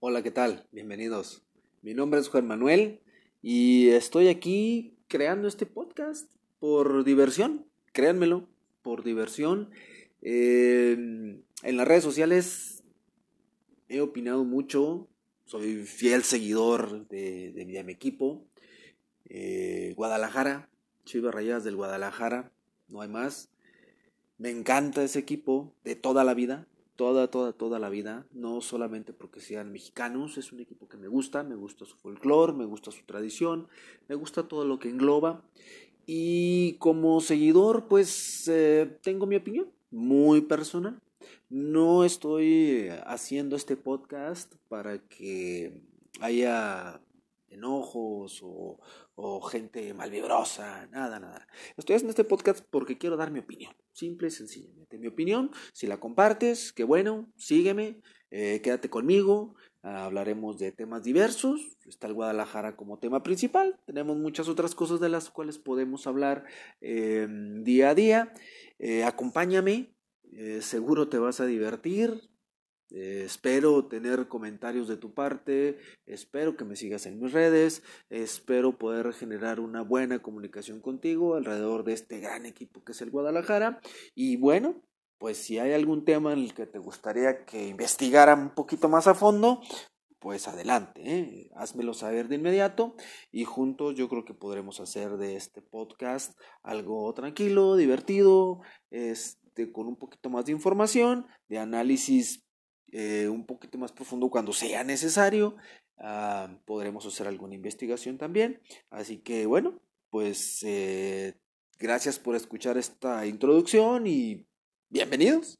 Hola, ¿qué tal? Bienvenidos. Mi nombre es Juan Manuel y estoy aquí creando este podcast por diversión, créanmelo, por diversión. en las redes sociales he opinado mucho, soy fiel seguidor de, de, mi equipo, eh, Guadalajara, Chivas Rayadas del Guadalajara, no hay más. Me encanta ese equipo de toda la vida, toda, toda, toda la vida, no solamente porque sean mexicanos, es un equipo que me gusta, me gusta su folclore, me gusta su tradición, me gusta todo lo que engloba. Y como seguidor, pues eh, tengo mi opinión muy personal. No estoy haciendo este podcast para que haya enojos o, gente malvibrosa, nada, nada. Estoy haciendo este podcast porque quiero dar mi opinión, simple y sencillamente. Mi opinión, si la compartes, qué bueno, sígueme, eh, quédate conmigo, hablaremos de temas diversos, está el Guadalajara como tema principal, tenemos muchas otras cosas de las cuales podemos hablar em, día a día. Eh, acompáñame, eh, seguro te vas a divertir, eh, espero tener comentarios de tu parte, espero que me sigas en mis redes, espero poder generar una buena comunicación contigo alrededor de este gran equipo que es el Guadalajara. Y bueno, pues si hay algún tema en el que te gustaría que investigara un poquito más a fondo, pues adelante, ¿eh? házmelo saber de inmediato y juntos yo creo que podremos hacer de este podcast algo tranquilo, divertido, este, con un poquito más de información, de análisis eh, un poquito más profundo cuando sea necesario. Ah, podremos hacer alguna investigación también. Así que bueno, pues eh, gracias por escuchar esta introducción y bienvenidos.